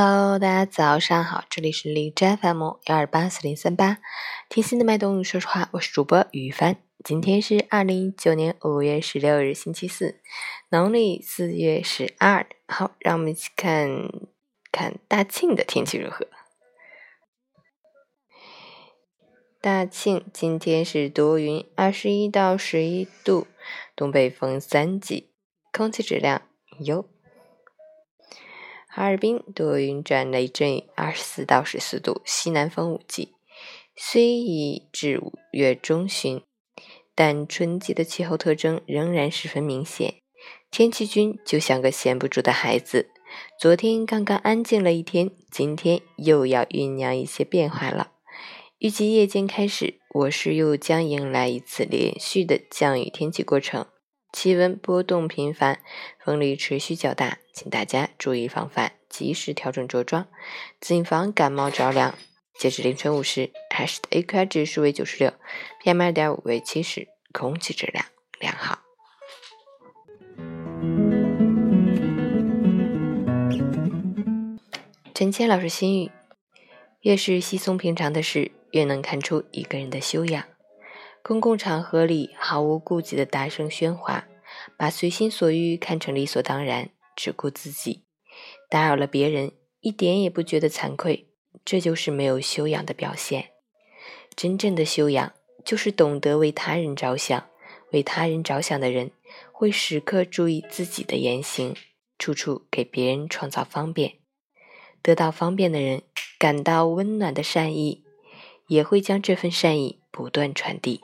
Hello，大家早上好，这里是荔枝 FM 幺二八四零三八，听心的脉动，说实话，我是主播雨帆。今天是二零一九年五月十六日，星期四，农历四月十二。好，让我们一起看看大庆的天气如何。大庆今天是多云，二十一到十一度，东北风三级，空气质量优。哈尔滨多云转雷阵雨，二十四到十四度，西南风五级。虽已至五月中旬，但春季的气候特征仍然十分明显。天气君就像个闲不住的孩子，昨天刚刚安静了一天，今天又要酝酿一些变化了。预计夜间开始，我市又将迎来一次连续的降雨天气过程。气温波动频繁，风力持续较大，请大家注意防范，及时调整着装，谨防感冒着凉。截至凌晨五时，海市的 AQI 指数为九十六，PM 二点五为七十，空气质量良好。陈谦老师心语：越是稀松平常的事，越能看出一个人的修养。公共场合里毫无顾忌的大声喧哗，把随心所欲看成理所当然，只顾自己，打扰了别人，一点也不觉得惭愧，这就是没有修养的表现。真正的修养，就是懂得为他人着想。为他人着想的人，会时刻注意自己的言行，处处给别人创造方便。得到方便的人，感到温暖的善意，也会将这份善意不断传递。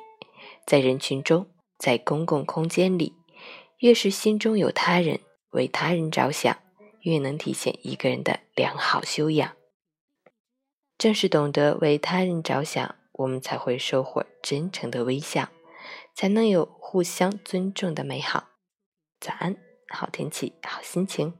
在人群中，在公共空间里，越是心中有他人，为他人着想，越能体现一个人的良好修养。正是懂得为他人着想，我们才会收获真诚的微笑，才能有互相尊重的美好。早安，好天气，好心情。